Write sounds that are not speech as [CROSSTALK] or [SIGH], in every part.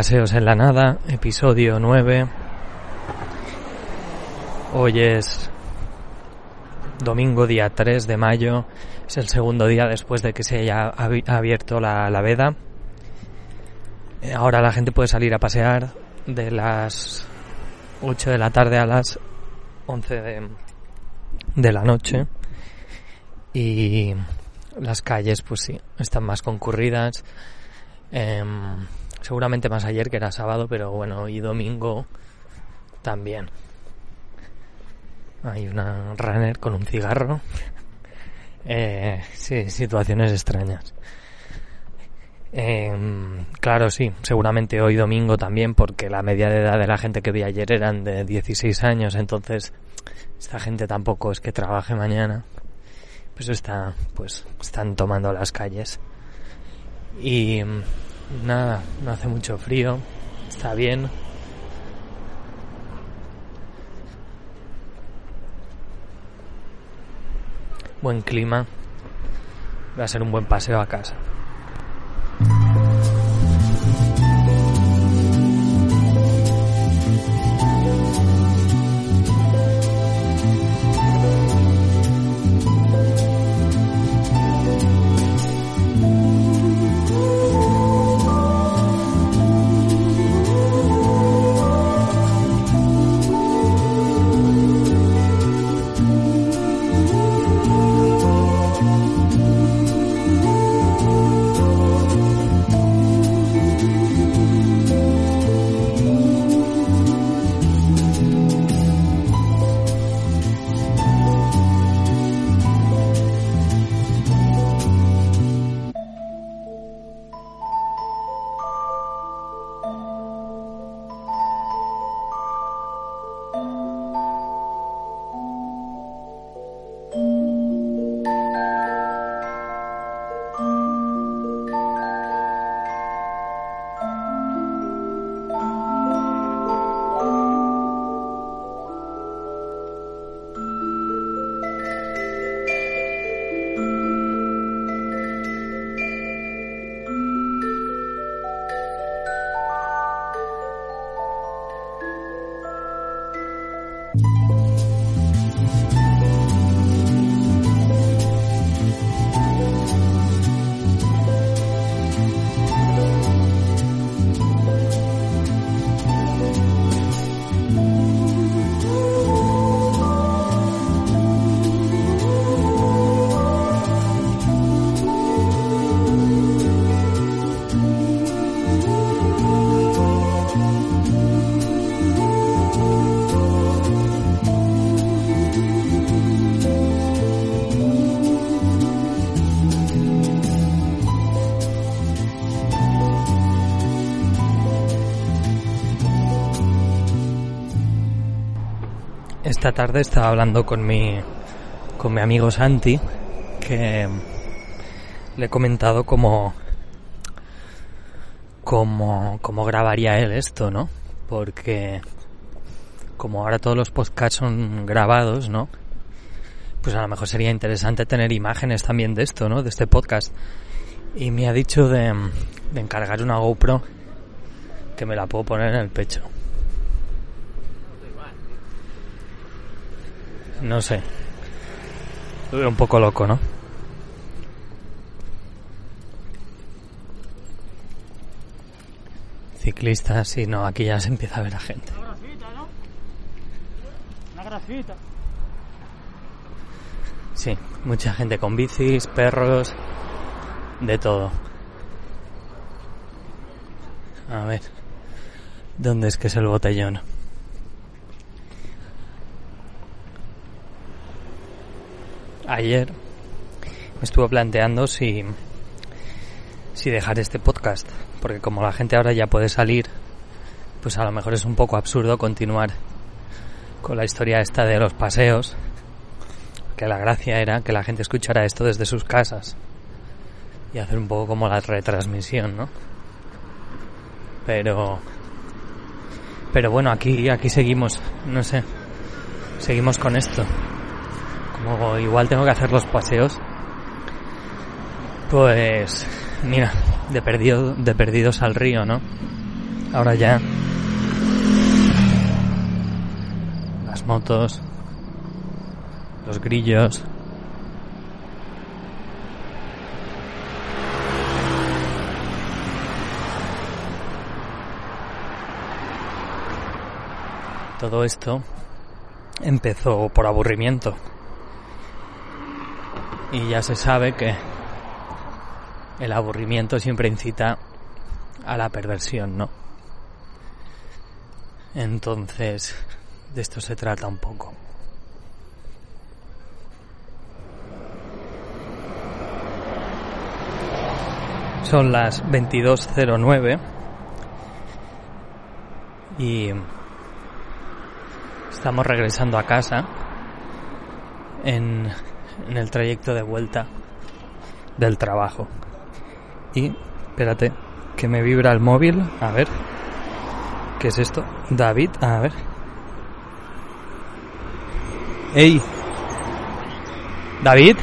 Paseos en la nada, episodio 9. Hoy es domingo día 3 de mayo, es el segundo día después de que se haya abi- abierto la, la veda. Eh, Ahora la gente puede salir a pasear de las 8 de la tarde a las 11 de, de la noche y las calles pues sí están más concurridas Em, seguramente más ayer que era sábado pero bueno y domingo también. Hay una runner con un cigarro. Eh, sí situaciones extrañas. Em, claro sí seguramente hoy domingo también porque la media de edad de la gente que vi ayer eran de 16 años entonces esta gente tampoco es que trabaje mañana. Pues está pues están tomando las calles. Y nada no hace mucho frío. Está bien. Buen clima. Va a ser un buen paseo a casa Esta tarde estaba hablando con mi, con mi amigo Santi, que le he comentado cómo, cómo, cómo grabaría él esto, ¿no? Porque como ahora todos los podcasts son grabados, ¿no? Pues a lo mejor sería interesante tener imágenes también de esto, ¿no? De este podcast. Y me ha dicho de, de encargar una GoPro que me la puedo poner en el pecho. No sé. Lo veo un poco loco, ¿no? Ciclistas, sí, no, aquí ya se empieza a ver a gente. Una grafita, ¿no? Una grafita. Sí, mucha gente con bicis, perros, de todo. A ver, ¿dónde es que es el botellón? Ayer me estuve planteando si, si dejar este podcast, porque como la gente ahora ya puede salir, pues a lo mejor es un poco absurdo continuar con la historia esta de los paseos, que la gracia era que la gente escuchara esto desde sus casas y hacer un poco como la retransmisión, ¿no? Pero pero bueno, aquí aquí seguimos, no sé. Seguimos con esto. Como igual tengo que hacer los paseos. Pues mira, de perdido de perdidos al río, ¿no? Ahora ya las motos, los grillos, Todo esto empezó por aburrimiento. Y ya se sabe que el aburrimiento siempre incita a la perversión, ¿no? Entonces, de esto se trata un poco. Son las 22.09 y Estamos regresando a casa en, en el trayecto de vuelta del trabajo. Y, espérate, que me vibra el móvil. A ver. ¿Qué es esto? David, a ver. ¡Ey! ¿David?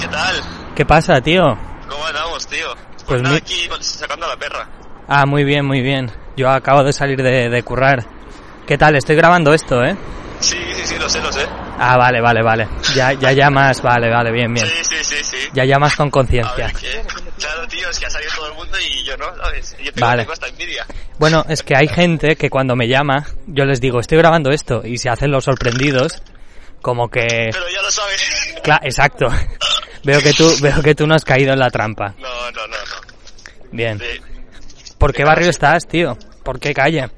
¿Qué tal? ¿Qué pasa, tío? ¿Cómo andamos, tío? Pues, Pues mi- aquí sacando a la perra. Ah, muy bien, muy bien. Yo acabo de salir de, de currar. ¿Qué tal? Estoy grabando esto, ¿eh? Sí, sí, sí, lo sé, lo sé. Ah, vale, vale, vale. Ya, ya llamas, vale, vale, bien, bien. Sí, sí, sí, sí. Ya llamas con conciencia. Claro, tío, es que ha salido todo el mundo y yo no, ¿sabes? Yo tengo, Vale. tengo hasta envidia. Bueno, es que hay gente que cuando me llama, yo les digo, estoy grabando esto, y se hacen los sorprendidos, como que... Pero ya lo sabes. Cla- exacto. Veo que tú, veo que tú no has caído en la trampa. No, no, no, no. Bien. ¿Por qué barrio estás, tío? ¿Por qué calle?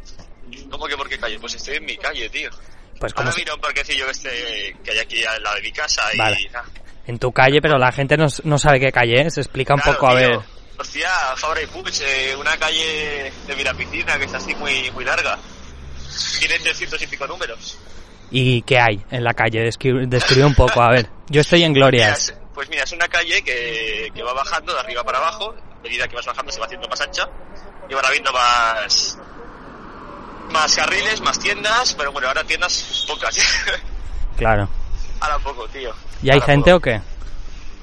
¿Cómo que por qué calle? Pues estoy en mi calle, tío. Pues como Ahora mira un parquecillo que, este, que hay aquí al lado de mi casa y... Vale. en tu calle, pero la gente no, no sabe qué calle es. Explica un Claro, poco, a tío. ver. Hostia, Fabra y Puig, eh, una calle de Mirapiscina que está así muy, muy larga. Tiene 300 y pico números. ¿Y qué hay en la calle? Descri- Describe un poco, a ver. Yo estoy en Mira, es- pues mira, es una calle que, que va bajando de arriba para abajo. A medida que vas bajando se va haciendo más ancha. Y van habiendo más... Más carriles, más tiendas. Pero bueno, ahora tiendas pocas. [LAUGHS] Claro. ahora poco, tío. ¿Y hay Ahora gente poco. o qué?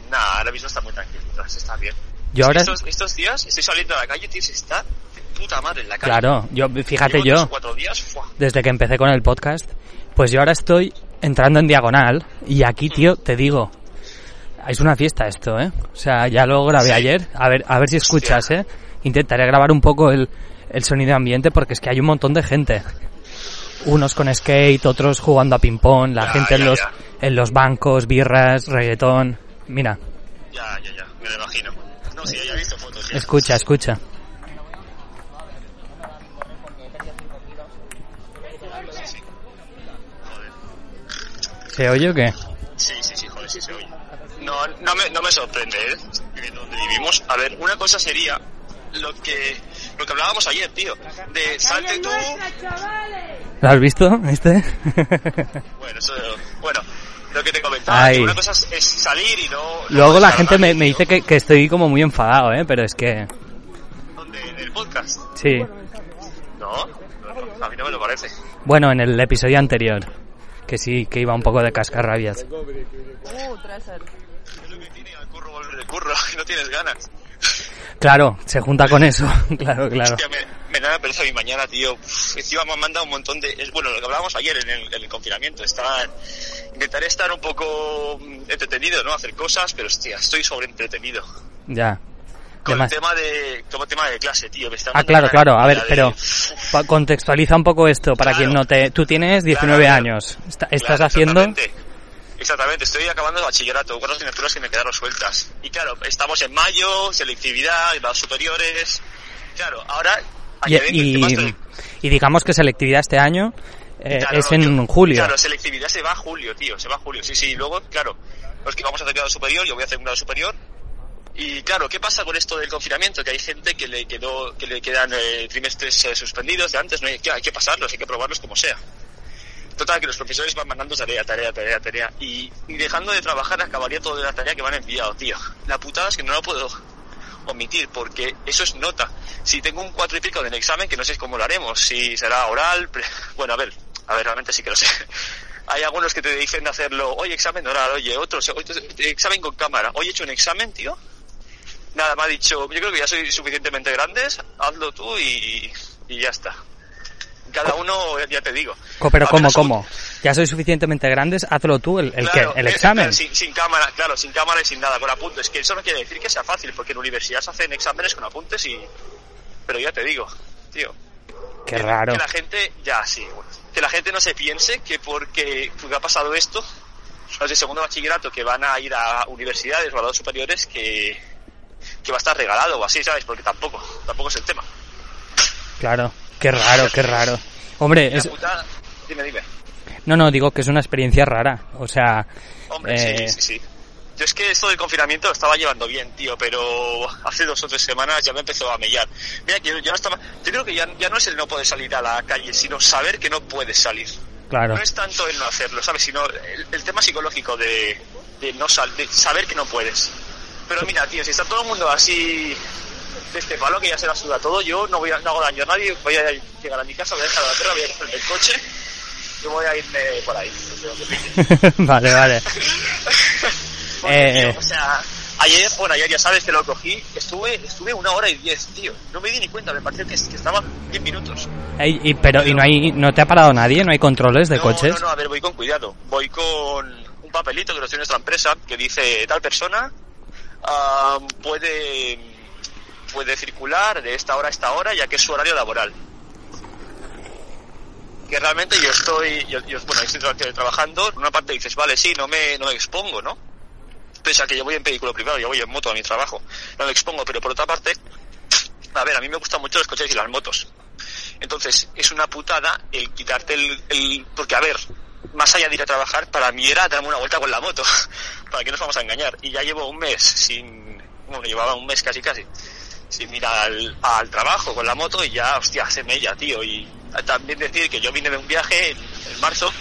Nah, ahora mismo está muy tranquilo. Está bien. Yo ahora... Estos, estos días estoy saliendo a la calle, tío, se está de puta madre en la calle. Claro, yo, fíjate Llevo yo. tres o cuatro días, ¡fua! desde que empecé con el podcast, pues yo ahora estoy entrando en diagonal y aquí, tío, te digo, es una fiesta esto, ¿eh? O sea, ya lo grabé Sí. ayer, a ver, a ver si escuchas, ¿eh? Intentaré grabar un poco el, el sonido ambiente porque es que hay un montón de gente. Unos con skate, otros jugando a ping-pong, la Ya, gente en los, ya. en los bancos, birras, reggaetón. Mira, Ya, ya, ya, me lo imagino. No, sí, he visto fotos. sí. escucha, escucha. ¿Se oye o qué? Sí, sí, sí, joder, sí se oye. No, no me, no me sorprende, ¿eh? Donde vivimos. A ver, una cosa sería lo que, lo que hablábamos ayer, tío. De salte tú... ¿Lo has visto? ¿Viste? Bueno, eso... Bueno, lo que te comentaba. Ay. Una cosa es, es salir y no... no Luego la gente me, me dice que, que estoy como muy enfadado, ¿eh? Pero es que... ¿Dónde? ¿En el podcast? Sí. No, no, no, a mí no me lo parece. Bueno, en el episodio anterior. Que sí, que iba un poco de cascarrabias. Es lo que tiene al curro volver de curro, [LAUGHS] que no tienes ganas. Claro, se junta con eso. [LAUGHS] claro, claro. Hostia, me, me da pereza mi mañana, tío. Uf, encima me han mandado un montón de... Es, bueno, lo que hablábamos ayer en el, en el confinamiento. Estar, intentaré estar un poco mm, entretenido, ¿no? Hacer cosas, pero hostia, estoy sobreentretenido. Ya. Con el tema de, como tema de clase, tío. Me Ah, claro, claro. A ver, de- pero [LAUGHS] contextualiza un poco esto para Claro. quien no te... Tú tienes 19 Claro, años. Está- estás haciendo... Exactamente. Estoy acabando el bachillerato, cuatro asignaturas que me quedaron sueltas. Y claro, estamos en mayo, selectividad, grados superiores. Claro, ahora Y, y, y digamos que selectividad este año eh, Claro, es no, en yo- julio. Claro, selectividad se va a julio, tío, se va a julio. Sí, sí, luego, claro, los que vamos a hacer grado superior, yo voy a hacer un grado superior. Y claro, ¿qué pasa con esto del confinamiento? Que hay gente que le quedó, que le quedan eh, trimestres eh, suspendidos de antes, no hay, que- hay que pasarlos, hay que probarlos como sea. Total, que los profesores van mandando tarea, tarea, tarea, tarea. Y, dejando de trabajar acabaría toda la tarea que me han enviado, tío. La putada es que no la puedo omitir porque eso es nota. Si tengo un cuatro y pico en el examen, que no sé cómo lo haremos, si será oral, bueno, a ver, a ver, realmente sí que lo sé. [LAUGHS] Hay algunos que te dicen de hacerlo, oye, examen oral, oye, otros, oye, examen con cámara. Hoy he hecho un examen, tío. Nada, me ha dicho, yo creo que ya soy suficientemente grandes, hazlo tú y ya está. Cada uno, ya te digo. Pero ¿cómo, cómo? Ya sois suficientemente grandes, hazlo tú, el, el Claro, qué, el examen. sin, sin cámara, claro, sin cámara y sin nada, con apuntes. Que eso no quiere decir que sea fácil, porque en universidad se hacen exámenes con apuntes y... Pero ya te digo, tío. Qué que- raro. Que la gente, ya sí, bueno, que la gente no se piense que porque, porque ha pasado esto, los de segundo bachillerato que van a ir a universidades o a grados superiores, que, que va a estar regalado o así, ¿sabes? Porque tampoco, tampoco es el tema. Claro, qué raro, qué raro. Hombre, es, dime, dime. no, no, digo que es una experiencia rara. O sea, Hombre, eh, sí, sí, sí. Yo es que esto del confinamiento lo estaba llevando bien, tío, pero hace dos o tres semanas ya me empezó a mellar. Mira, yo, yo no estaba... Yo creo que ya, ya no es el no poder salir a la calle, sino saber que no puedes salir. claro, No es tanto el no hacerlo, ¿sabes? Sino el, el tema psicológico de, de no sal, de saber que no puedes. Pero mira, tío, si está todo el mundo así de este palo que ya se la suda todo, yo no voy a, no hago daño a nadie, voy a llegar a mi casa, voy a dejar la perra, voy a coger el coche y voy a irme por ahí. no [LAUGHS] sé vale, vale. [LAUGHS] Porque, Eh, tío, o sea, ayer, bueno, ayer ya sabes que lo cogí, estuve, estuve una hora y diez, tío. No me di ni cuenta, me pareció que, que estaban diez minutos. Ey, y, pero, ¿y no hay, no te ha parado nadie? ¿No hay controles de no, coches? No, no, a ver, voy con cuidado. Voy con un papelito que nos tiene nuestra empresa que dice tal persona ah, puede puede circular de esta hora a esta hora ya que es su horario laboral. Que realmente yo estoy, yo, yo, bueno, estoy tra- trabajando, por una parte dices, vale, sí, no me, no me expongo, ¿no? Pese a que yo voy en vehículo privado, yo voy en moto a mi trabajo, no me expongo, pero por otra parte, a ver, a mí me gustan mucho los coches y las motos. Entonces, es una putada el quitarte el, el- Porque, a ver, más allá de ir a trabajar, para mí era darme una vuelta con la moto. [LAUGHS] para que nos vamos a engañar. Y ya llevo un mes sin... Bueno, llevaba un mes casi casi. Sin ir al, al trabajo con la moto y ya, hostia, se me ya, tío. Y también decir que yo vine de un viaje en, en marzo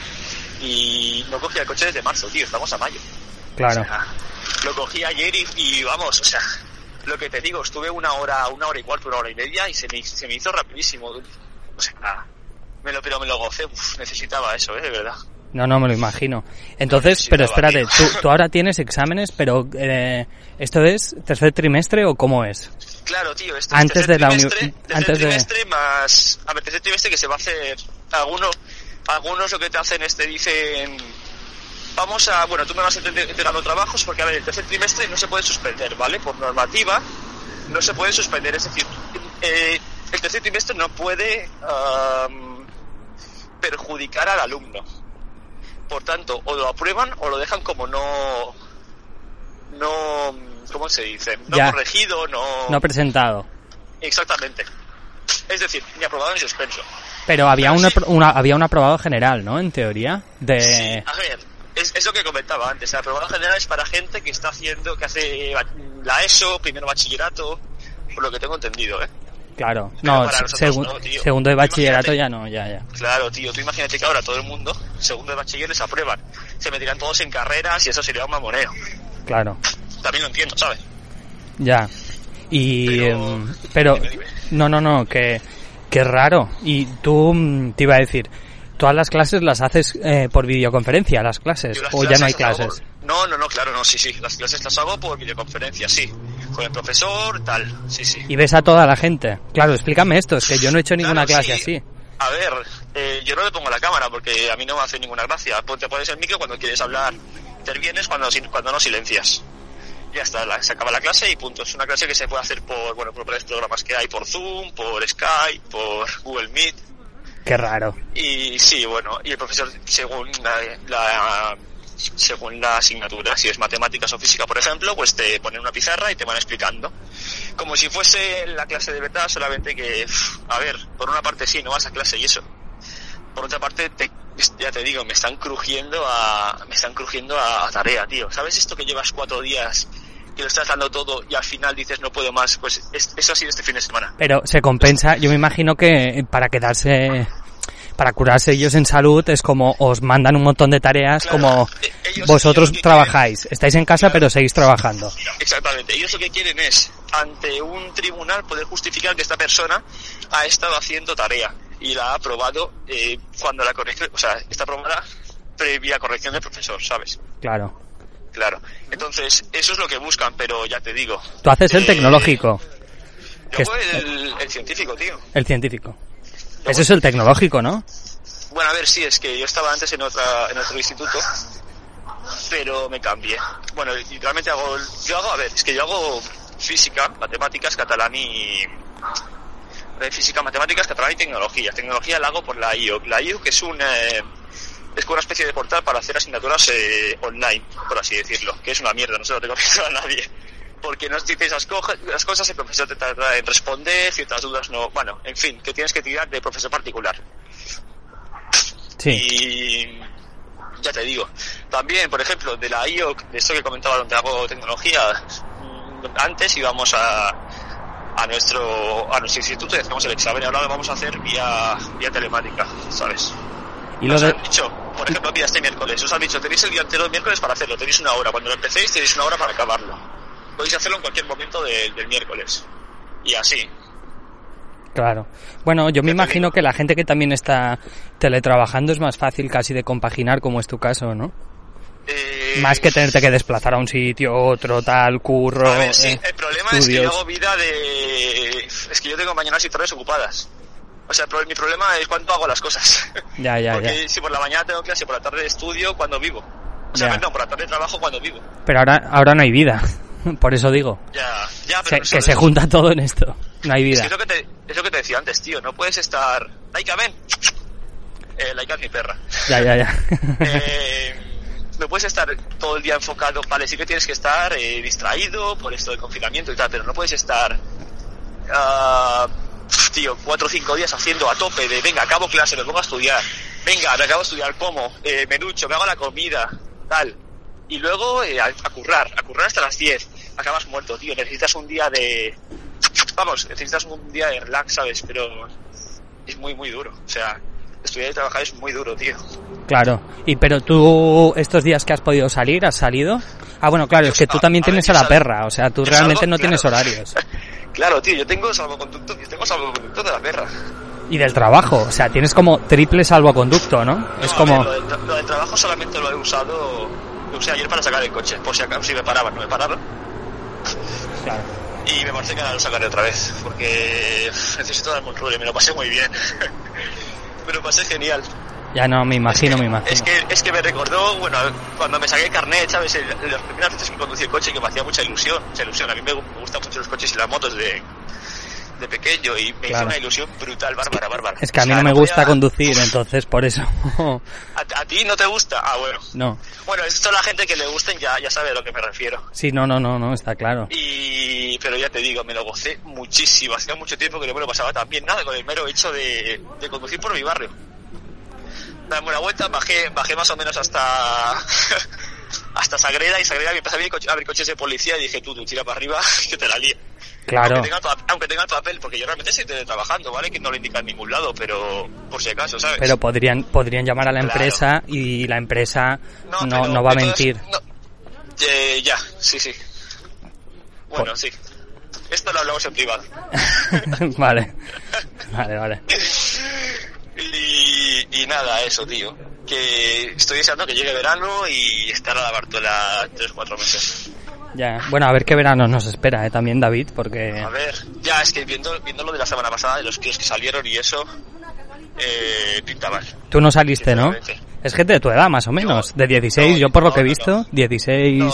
y no cogí el coche desde marzo, tío. Estamos a mayo. Claro. O sea, lo cogí ayer y, y vamos, o sea, lo que te digo, estuve una hora, una hora y cuarto, una hora y media y se me, se me hizo rapidísimo. O sea, me lo, pero me lo gocé, uf, necesitaba eso, eh, de verdad. No, no, me lo imagino. Entonces, pero espérate. ¿tú, tú ahora tienes exámenes, pero eh, ¿esto es tercer trimestre o cómo es? Claro, tío, esto Antes es tercer de la uni- trimestre, tercer antes de- trimestre más, a ver, tercer trimestre que se va a hacer, algunos, algunos lo que te hacen es te dicen, vamos a, bueno, tú me vas entregando trabajos porque, a ver, el tercer trimestre no se puede suspender, ¿vale? Por normativa, no se puede suspender, es decir, eh, el tercer trimestre no puede am, perjudicar al alumno. Por tanto, o lo aprueban o lo dejan como no, no, ¿cómo se dice? No Ya. corregido, no... No presentado. Exactamente. Es decir, ni aprobado ni suspenso. Pero había Pero sí. una, había un aprobado general, ¿no? En teoría. De... Sí, a ver, es, es lo que comentaba antes. El aprobado general es para gente que está haciendo, que hace la ESO, primero bachillerato, por lo que tengo entendido, ¿eh? Claro. No, nosotros segun- segundo de bachillerato ya no, ya, ya. Claro, tío, tú imagínate que ahora todo el mundo, segundo de bachiller, les aprueban. Se meterán todos en carreras y eso sería un mamoneo. Claro. También lo entiendo, ¿sabes? Ya. Y... Pero- em, Pero... Dime, dime. No, no, no, que... Que raro. Y tú, mm, te iba a decir, todas las clases las haces eh, por videoconferencia, las clases, las o ya no hay clases. No, no, no, claro, no, sí, sí. Las clases las hago por videoconferencia, sí. Con el profesor, tal, sí, sí. Y ves a toda la gente. Claro, explícame esto, es que yo no he hecho ninguna Claro, clase sí. así. A ver, eh, yo no le pongo la cámara porque a mí no me hace ninguna gracia. Pon- Te pones el micro cuando quieres hablar, intervienes cuando, cuando no silencias. Ya está, la- se acaba la clase y punto. Es una clase que se puede hacer por, bueno, por varios programas que hay, por Zoom, por Skype, por Google Meet. Qué raro. Y sí, bueno, y el profesor, según la, la- según la asignatura, si es matemáticas o física, por ejemplo, pues te ponen una pizarra y te van explicando. Como si fuese la clase de verdad, solamente que, a ver, por una parte sí, no vas a clase y eso. Por otra parte, te ya te digo, me están crujiendo a, me están crujiendo a, tarea, tío. ¿Sabes esto que llevas cuatro días que lo estás dando todo y al final dices no puedo más? Pues es- eso ha sido este fin de semana. Pero se compensa, yo me imagino que para quedarse, para curarse ellos en salud es como os mandan un montón de tareas Claro, como eh, ellos- vosotros ellos trabajáis, estáis en casa pero seguís trabajando. Exactamente. Ellos lo que quieren es, ante un tribunal, poder justificar que esta persona ha estado haciendo tarea y la ha aprobado eh, cuando la corrección, o sea, está aprobada previa corrección del profesor, ¿sabes? Claro. Claro. Entonces, eso es lo que buscan, pero ya te digo. Tú haces el eh, tecnológico, Yo el, el científico, tío. el científico. Ese es el tecnológico, ¿no? Bueno, a ver, sí, es que yo estaba antes en otra en otro instituto, pero me cambié. Bueno, realmente hago, yo hago, a ver, es que yo hago física, matemáticas, catalán y física, matemáticas, catalán y tecnología. Tecnología la hago por la IOC. La IOC es un eh, es como una especie de portal para hacer asignaturas eh, online, por así decirlo, que es una mierda, no se lo recomiendo a nadie. Porque no dices las, cosas, el profesor te tarda en responder, ciertas dudas no. Bueno, en fin, que tienes que tirar de profesor particular. Sí. Y ya te digo, también, por ejemplo, de la IOC, de esto que comentaba donde hago tecnología, mm, antes íbamos a, a nuestro a nuestro instituto y hacíamos el examen ahora lo vamos a hacer vía, vía telemática, ¿sabes? Y lo Nos de, han dicho, por ejemplo, mira, este miércoles, os han dicho, tenéis el día entero el miércoles para hacerlo, tenéis una hora, cuando lo empecéis tenéis una hora para acabarlo. Podéis hacerlo en cualquier momento de- del miércoles. Y así. claro. Bueno, yo me imagino que la gente que también está teletrabajando es más fácil casi de compaginar como es tu caso, ¿no? Eh, Más que tenerte que desplazar a un sitio, otro, tal, curro, A ver, sí, eh, el problema es que yo hago vida de... Es que yo tengo mañanas y tardes ocupadas. O sea, mi problema es cuánto hago las cosas. [LAUGHS] Ya, ya, Porque ya. si por la mañana tengo clase, por la tarde estudio, cuando vivo. O sea, Ya. perdón, por la tarde trabajo cuando vivo. Pero ahora, ahora no hay vida. [LAUGHS] Por eso digo. Ya, ya, Se- pero... que se junta todo en esto. No hay Es, vida. que es, lo que te, es lo que te decía antes, tío. No puedes estar... Laika, ven. Eh, Laika es mi perra. Ya, ya, ya. [LAUGHS] Eh, no puedes estar todo el día enfocado, vale, sí que tienes que estar eh, distraído por esto del confinamiento y tal, pero no puedes estar, ah, tío, cuatro o cinco días haciendo a tope de, venga, acabo clase, me pongo a estudiar, venga, me acabo de estudiar, como, eh, me ducho, me hago la comida, tal, y luego eh, a, a currar, a currar hasta las 10, acabas muerto, tío, necesitas un día de, vamos, necesitas un día de relax, ¿sabes? Pero es muy, muy duro, o sea, estudiar y trabajar es muy duro, tío. Claro. Y pero tú, estos días que has podido salir, ¿has salido? Ah, bueno, claro, es que tú también a tienes a la perra. O sea, tú realmente salgo, no tienes horarios. [LAUGHS] Claro, tío, yo tengo salvoconducto, yo tengo salvoconducto de la perra. Y del trabajo. O sea, tienes como triple salvoconducto, ¿no? No, es como... ver, lo, del, lo del trabajo solamente lo he usado, lo usé ayer para sacar el coche, por si acaso si me paraban, no me pararon. Claro. Y me parece que ahora lo sacaré otra vez, porque necesito darme un rule, me lo pasé muy bien. [LAUGHS] me lo pasé genial. Ya no, me imagino, me imagino. Es que, es que me recordó, bueno, cuando me saqué el carnet, ¿sabes? Las primeras veces que conducí el coche que me hacía mucha ilusión, mucha ilusión. A mí me, me gustan mucho los coches y las motos de, de pequeño y me Claro. hizo una ilusión brutal, bárbara, bárbara. Es que a O mí sea, no me podía- gusta conducir, entonces por eso... [LAUGHS] ¿A, a ti no te gusta? Ah, bueno. no. Bueno, esto la gente que le gusten ya, ya sabe a lo que me refiero. Sí, no, no, no, no, está claro. Y, pero ya te digo, me lo gocé muchísimo. Hacía mucho tiempo que no me lo pasaba tan bien. Nada, con el mero hecho de, de conducir por mi barrio. Dame una vuelta, bajé, bajé más o menos hasta, [LAUGHS] hasta Sagrera y Sagrera me empezó a abrir coches de policía y dije, tú, tú tira para arriba, [LAUGHS] que te la líe. Claro. Aunque tenga, tu, aunque tenga papel, porque yo realmente estoy trabajando, ¿vale? Que no lo indica en ningún lado, pero por si acaso, ¿sabes? Pero podrían, podrían llamar a la Claro. empresa y la empresa no, no va a mentir. no. Eh, ya, sí, sí. Bueno, Por- sí. Esto lo hablamos en privado. [LAUGHS] vale. Vale, vale. Y, y nada, eso, tío. Que estoy deseando que llegue verano y estar a la Bartola tres o cuatro meses. Ya. Bueno, a ver qué verano nos espera, ¿eh? También David, porque... A ver, ya es que viendo, viendo lo de la semana pasada, de los tíos que salieron y eso, eh, pinta mal. Tú no saliste, ¿no? Es gente de tu edad, más o menos. De 16, no, yo por lo que he no, visto, no. 16... No,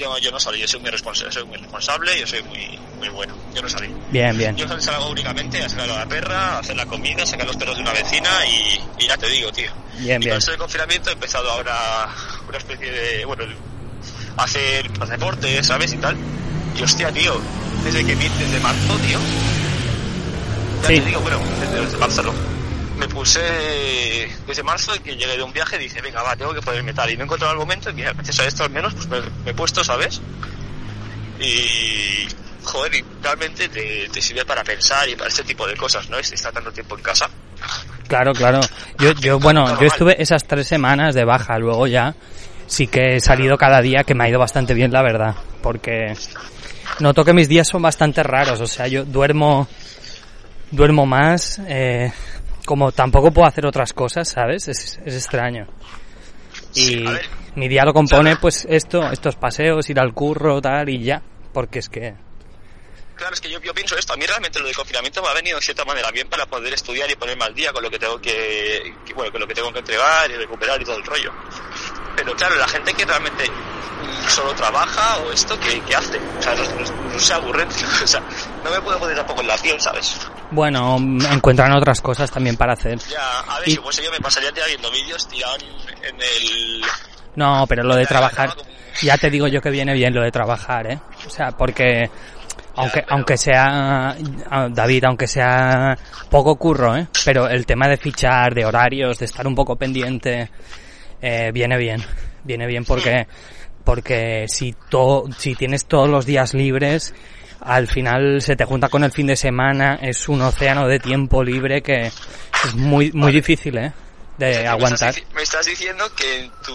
yo, yo no salí, yo soy muy responsable, soy muy responsable, yo soy muy, muy bueno. Yo no salí. Bien, bien. Yo salgo únicamente a sacar a la perra, a hacer la comida, a sacar los perros de una vecina y, y ya te digo, tío. Bien, y bien. con eso del confinamiento he empezado ahora una especie de, bueno, hacer pues, deporte, ¿sabes? Y tal. Y hostia, tío, desde que desde marzo, tío. Ya Sí. te digo, bueno, desde, marzo no. me puse desde marzo que llegué de un viaje y dije, venga, va, tengo que ponerme tal. Y no he encontrado el momento y mira, gracias a esto al menos pues me, me he puesto, ¿sabes? Y, joder, y realmente te, te sirve para pensar y para este tipo de cosas, ¿no? Estar tanto tiempo en casa. Claro, claro. Yo, yo, [LAUGHS] bueno, yo estuve esas tres semanas de baja, luego ya sí que he salido cada día, que me ha ido bastante bien, la verdad, porque noto que mis días son bastante raros, o sea, yo duermo, duermo más, eh, como tampoco puedo hacer otras cosas, ¿sabes? Es, es extraño. Y Sí, mi día lo compone, pues esto, estos paseos, ir al curro, tal, y ya, porque es que, Claro, es que yo, yo pienso esto. A mí realmente lo del confinamiento me ha venido de cierta manera bien para poder estudiar y ponerme al día con lo que tengo que, que- bueno, con lo que tengo que entregar y recuperar y todo el rollo. Pero claro, la gente que realmente solo trabaja o esto, ¿qué, qué hace? O sea, no, no- no se. [LAUGHS] O sea, no me puedo poner tampoco en la piel, ¿sabes? bueno, encuentran otras cosas también para hacer. Ya, a ver, Y- si fuese yo me pasaría tía viendo vídeos tirado en, en el... No, pero lo de trabajar, ya, te digo yo que viene bien lo de trabajar, ¿eh? O sea, porque aunque aunque sea David, aunque sea poco curro, ¿eh? Pero el tema de fichar, de horarios, de estar un poco pendiente, eh, viene bien, viene bien porque porque si to, si tienes todos los días libres, al final se te junta con el fin de semana, es un océano de tiempo libre que es muy muy difícil, ¿eh? De aguantar. Me estás diciendo que en tu,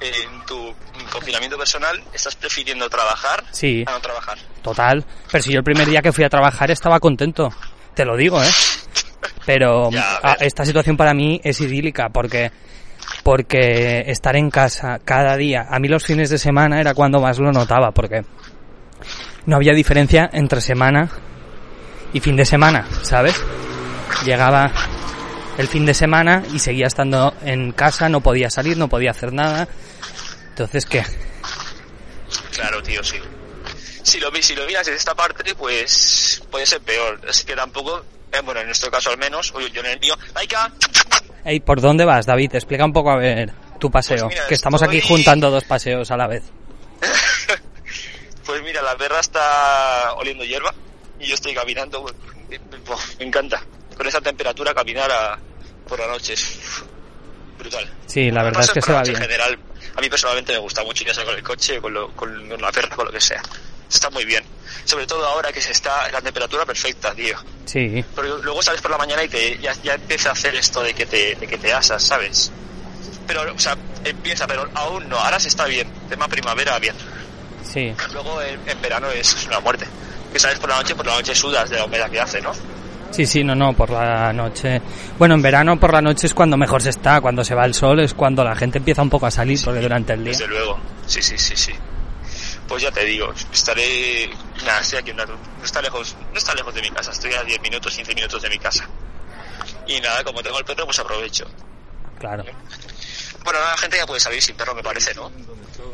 en tu confinamiento personal estás prefiriendo trabajar Sí. a no trabajar. Total. Pero si yo el primer día que fui a trabajar estaba contento. Te lo digo, ¿eh? [LAUGHS] Pero Ya, esta situación para mí es idílica porque porque estar en casa cada día, a mí los fines de semana era cuando más lo notaba porque no había diferencia entre semana y fin de semana, ¿sabes? Llegaba el fin de semana y seguía estando en casa, no podía salir, no podía hacer nada. Entonces, ¿qué? Claro, tío, sí. Si lo, vi- si lo miras desde esta parte, pues puede ser peor. Así que tampoco, eh, bueno, en nuestro caso al menos, uy, yo en el mío, ¡Laika! Ey, ¿por dónde vas, David? Explica un poco a ver tu paseo. Pues mira, que estamos aquí juntando dos paseos a la vez. [LAUGHS] Pues mira, la perra está oliendo hierba y yo estoy caminando. pues, me- me- encanta. Con esa temperatura caminar a- por la noche es brutal. Sí, la verdad es que se va bien. En general, a mí personalmente me gusta mucho ya sea con el coche, con, lo- con la perra, con lo que sea. Está muy bien. Sobre todo ahora que se está la temperatura perfecta, tío. Sí, Porque luego sales por la mañana y te, ya, ya empieza a hacer esto de que te, de que te asas, ¿sabes? Pero, o sea, empieza, pero aún no. Ahora se está bien. Tema primavera, bien. sí. Luego en, en verano es, es una muerte. Que sales por la noche, por la noche sudas de la humedad que hace, ¿no? Sí, sí, no, no, por la noche. Bueno, en verano por la noche es cuando mejor se está, cuando se va el sol es cuando la gente empieza un poco a salir, porque durante el día. Desde luego. Sí, sí, sí, sí. Pues ya te digo, estaré... Nada, estoy aquí un rato. No está lejos, no está lejos de mi casa. Estoy a 10 minutos, 15 minutos de mi casa. Y nada, como tengo el perro, pues aprovecho. Claro. Bueno, la gente ya puede salir sin perro, me parece, ¿no?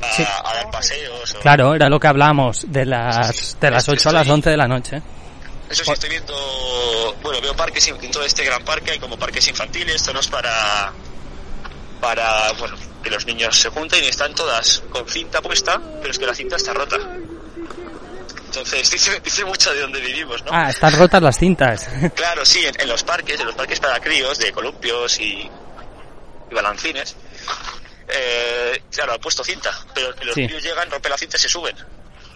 A, Sí. a dar paseos. O... Claro, era lo que hablamos de las de las 8 a las 11 de la noche. Eso sí, estoy viendo, bueno, veo parques, en todo este gran parque hay como parques infantiles, zonas para, para, bueno, que los niños se junten y están todas con cinta puesta, pero es que la cinta está rota. Entonces, [LAUGHS] dice, dice mucho de dónde vivimos, ¿no? Ah, están rotas las cintas. [LAUGHS] [LAUGHS] Claro, sí, en, en los parques, en los parques para críos, de columpios y, y balancines, eh, claro, han puesto cinta, pero los Sí. críos llegan, rompen la cinta y se suben.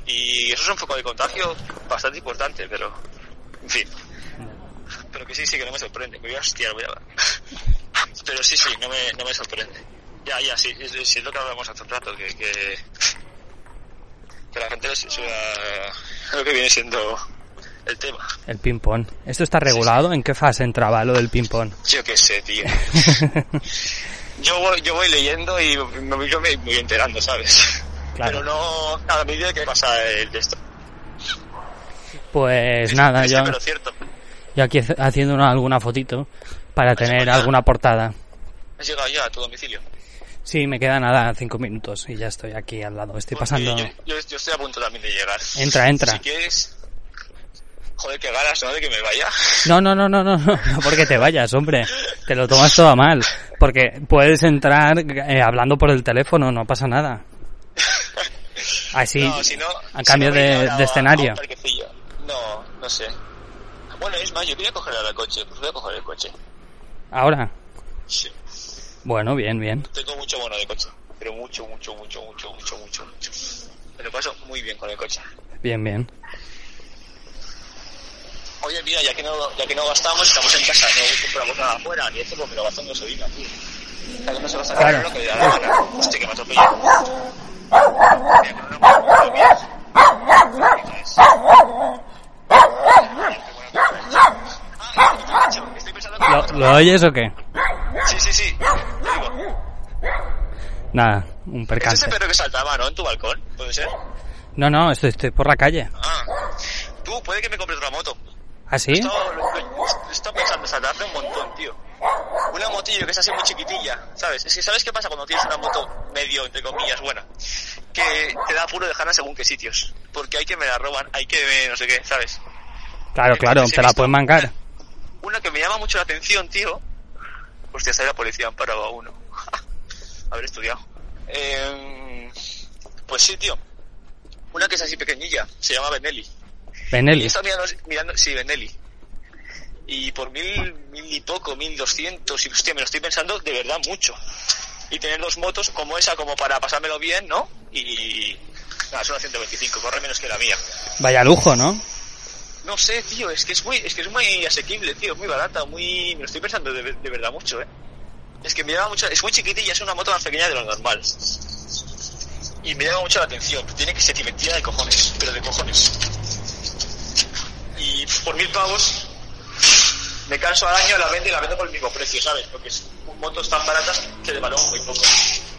Y eso es un foco de contagio bastante importante, pero, en fin. Pero que sí, sí, que no me sorprende. Me voy a hostiar, voy a... Pero sí, sí, no me, no me sorprende. Ya, ya, sí, es, lo que hablamos hace un rato, que, que, que la gente se suda lo que viene siendo el tema. El ping-pong. ¿Esto está regulado? ¿En qué fase entraba lo del ping-pong? Yo qué sé, tío. [LAUGHS] Yo voy, yo voy leyendo y me, yo me voy enterando, ¿sabes? Claro. Pero no a medida que pasa el esto. Pues nada, yo, pero cierto. yo aquí haciendo una- alguna fotito para tener alguna portada. Has llegado ya a tu domicilio. Sí, me queda nada, cinco minutos y ya estoy aquí al lado. Estoy pasando... Yo, yo- yo estoy a punto también de llegar. Entra, entra. Si quieres... Joder, qué ganas, ¿no? De que me vaya. No, no, no, no, no, no, no porque te vayas, hombre. Te lo tomas todo a mal. Porque puedes entrar eh, hablando por el teléfono, no pasa nada. [LAUGHS] Así, no, si no, a si cambio no voy de, ahora de a- escenario. a. No, no sé. Bueno, es más, yo quería coger ahora el coche. Pues voy a coger el coche. ¿Ahora? Sí. Bueno, bien, bien. Tengo mucho bono de coche. Pero mucho, mucho, mucho, mucho, mucho, mucho, mucho. Me lo paso muy bien con el coche. Bien, bien. Oye, mira, ya que no, ya que no gastamos, estamos en casa, no compramos nada afuera, ni esto porque lo gastamos en gasolina, tío. Cada uno se va a sacar Claro. lo que le da la gana. Hostia, que me atropellé. ¿Lo, lo oyes o qué? Sí, sí, sí. Te digo. Nada, un Es ese percance. perro que saltaba, ¿no? En tu balcón, ¿puede ser? No, no, estoy, estoy por la calle. Ah. Tú, puede que me compres otra moto. ¿Ah, sí? Estaba pensando saltarle un montón, tío. Una motillo que es así muy chiquitilla, ¿sabes? Es que ¿sabes qué pasa cuando tienes una moto medio, entre comillas, buena? Que te da apuro dejarla según qué sitios. Porque hay que me la roban, hay que me no sé qué, ¿sabes? Claro, claro, Entonces te la pueden mancar. Una que me llama mucho la atención, tío. Hostia, sale la policía, han parado a uno. Haber estudiado. Eh, pues sí, tío. Una que es así pequeñilla, se llama Benelli. Y Benelli. está mirando, mirando, sí, Benelli. Y por mil, mil y poco, mil doscientos, y hostia, me lo estoy pensando de verdad mucho. Y tener dos motos como esa, como para pasármelo bien, ¿no? Y. Nada, es una 125, corre menos que la mía. Vaya lujo, ¿no? No sé, tío, es que es muy, es que es muy asequible, tío, muy barata, muy. Me lo estoy pensando de, de verdad mucho, eh. Es que me llama mucho, es muy chiquitilla, es una moto más pequeña de lo normal. Y me llama mucho la atención, tiene que ser divertida de cojones, pero de cojones. Y por mil pavos me canso al año, la vendo y la vendo por el mismo precio, ¿sabes? Porque son motos tan baratas que le valoran muy poco.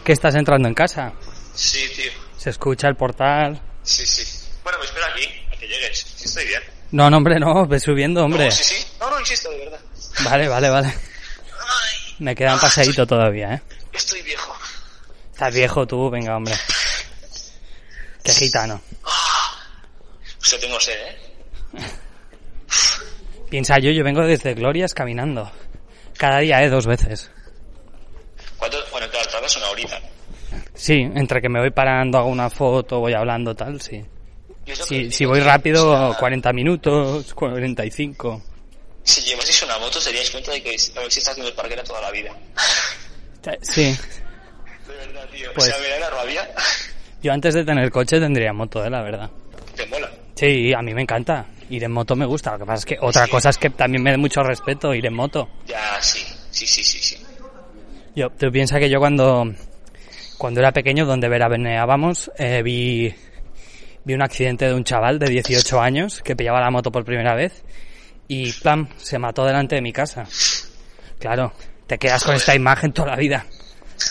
¿Que estás entrando en casa? Sí, tío, Se escucha el portal. sí, sí. Bueno, me espera aquí, a que llegues, sí estoy bien. No, no, hombre, no, ve subiendo, hombre. No, sí, sí. No, no, insisto, de verdad. Vale, vale, vale. Ay, Me queda un paseíto todavía, ¿eh? estoy viejo. Estás viejo tú, venga, hombre. Qué gitano. O sea, tengo sed, ¿eh? [LAUGHS] Piensa yo, yo vengo desde Glorias caminando. Cada día, ¿eh? Dos veces. ¿Cuánto? Bueno, claro, tardas una horita. Sí, entre que me voy parando, hago una foto, voy hablando, tal, sí. Si, si voy rápido, o sea, 40 minutos, 45. Si llevaseis una moto, seríais cuenta de que habéis estado haciendo el parquera toda la vida. Sí. [LAUGHS] De verdad, tío. Pues- O sea, me da la rabia. [LAUGHS] Yo antes de tener coche tendría moto, ¿eh? La verdad. Te mola. Sí, a mí me encanta. Ir en moto me gusta. Lo que pasa es que otra Sí. cosa es que también me dé mucho respeto ir en moto. Ya, sí. Sí, sí, sí, sí. Yo, tú piensas que yo cuando, cuando era pequeño, donde veraneábamos, eh, vi, vi un accidente de un chaval de 18 años que pillaba la moto por primera vez y ¡pam! se mató delante de mi casa. Claro, te quedas con esta imagen toda la vida.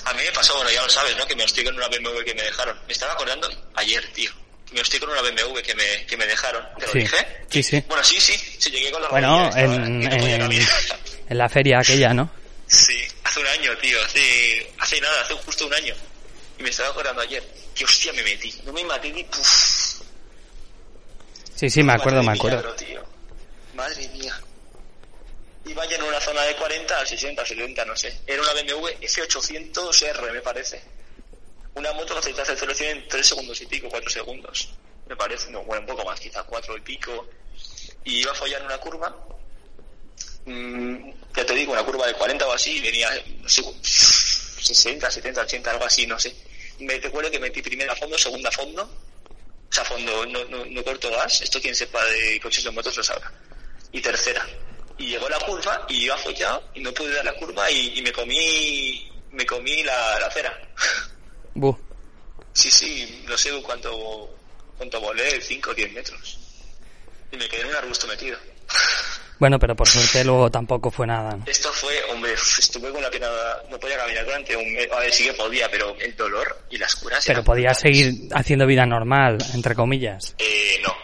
A mí me pasó, bueno, ya lo sabes, ¿no? Que me hosté con una BMW que me dejaron. Me estaba acordando ayer, tío. Me hosté con una BMW que me, que me dejaron. ¿Te lo Sí. dije? Sí, sí. Bueno, sí, sí. Sí, llegué con la Bueno, en, en, [LAUGHS] en la feria aquella, ¿no? Sí, hace un año, tío, hace, hace nada, hace justo un año. Y me estaba acordando ayer, que hostia me metí. No me maté ni puf. Sí, sí, me acuerdo, me acuerdo. tío. Madre mía. Iba ya en una zona de 40 al 60, al 70, no sé. Era una BMW F800R, me parece. Una moto que hace 0 en 3 segundos y pico, 4 segundos. Me parece, no, bueno, un poco más, quizá 4 y pico. Y iba a follar en una curva. Mm, ya te digo, una curva de 40 o así, y venía, no sé, 60, 70, 80, algo así, no sé. Me recuerdo que metí primera a fondo, segunda a fondo, o sea, a fondo, no, no, no corto gas, esto quien sepa de coches de motos lo sabrá. Y tercera. Y llegó la curva y iba follado y no pude dar la curva y, y me comí, me comí la, la acera. [LAUGHS] Buh. Sí, sí, no sé cuánto, cuánto volé, 5 o 10 metros. Y me quedé en un arbusto metido. [LAUGHS] Bueno, pero por suerte luego tampoco fue nada. ¿no? Esto fue, hombre, estuve con la pierna, no podía caminar durante un mes, a ver, sí que podía, pero el dolor y las curas... Pero brutales. seguir haciendo vida normal, entre comillas. Eh, no.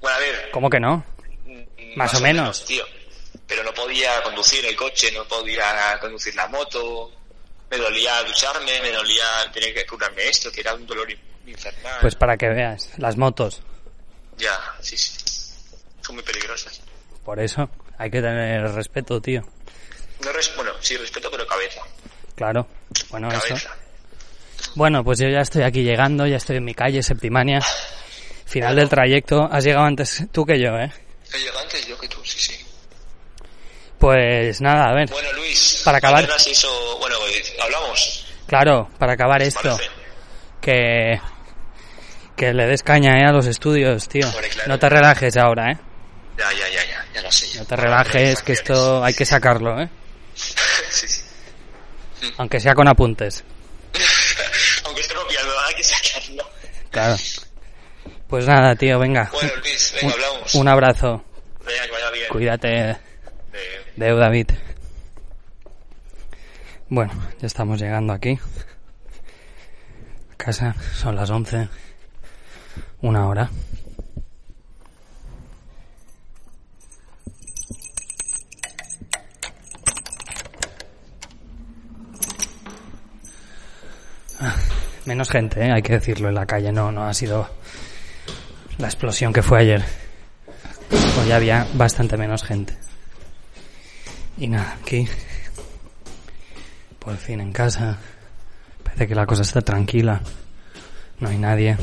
Bueno, a ver, ¿Cómo que no? Más o menos. tío. Pero no podía conducir el coche, no podía conducir la moto, me dolía ducharme, me dolía tener que curarme esto, que era un dolor in- infernal. Pues para que veas, las motos. Ya, sí, sí. Son muy peligrosas. Por eso hay que tener respeto, tío. No res- bueno, sí, respeto, pero cabeza. Claro. Bueno, eso. Bueno, pues yo ya estoy aquí llegando, ya estoy en mi calle, Septimania. Final del trayecto. Has llegado antes tú que yo, ¿eh? Antes yo que tú, sí, sí. Pues nada, a ver. Bueno, Luis, Para acabar. se hizo... Bueno, pues, hablamos. Claro, para acabar esto, Parece. que que le des caña eh, a los estudios, tío. Claro. No te relajes ahora, ¿eh? Ya, ya, ya, ya, ya lo sé. No te relajes, que esto hay que sacarlo, ¿eh? [LAUGHS] sí, sí. [LAUGHS] Aunque sea con apuntes. [LAUGHS] Aunque esté copiando, hay que sacarlo. Claro. Pues nada, tío, venga. Bueno, Luis, venga, hablamos. Un abrazo. Venga, que vaya bien. Cuídate. Deu, David. Bueno, ya estamos llegando aquí. A casa, son las 11. Una hora. Ah, Menos gente, ¿eh? hay que decirlo en la calle, no, no ha sido la explosión que fue ayer. Hoy había bastante menos gente. Y nada, aquí. Por fin en casa. Parece que la cosa está tranquila. No hay nadie.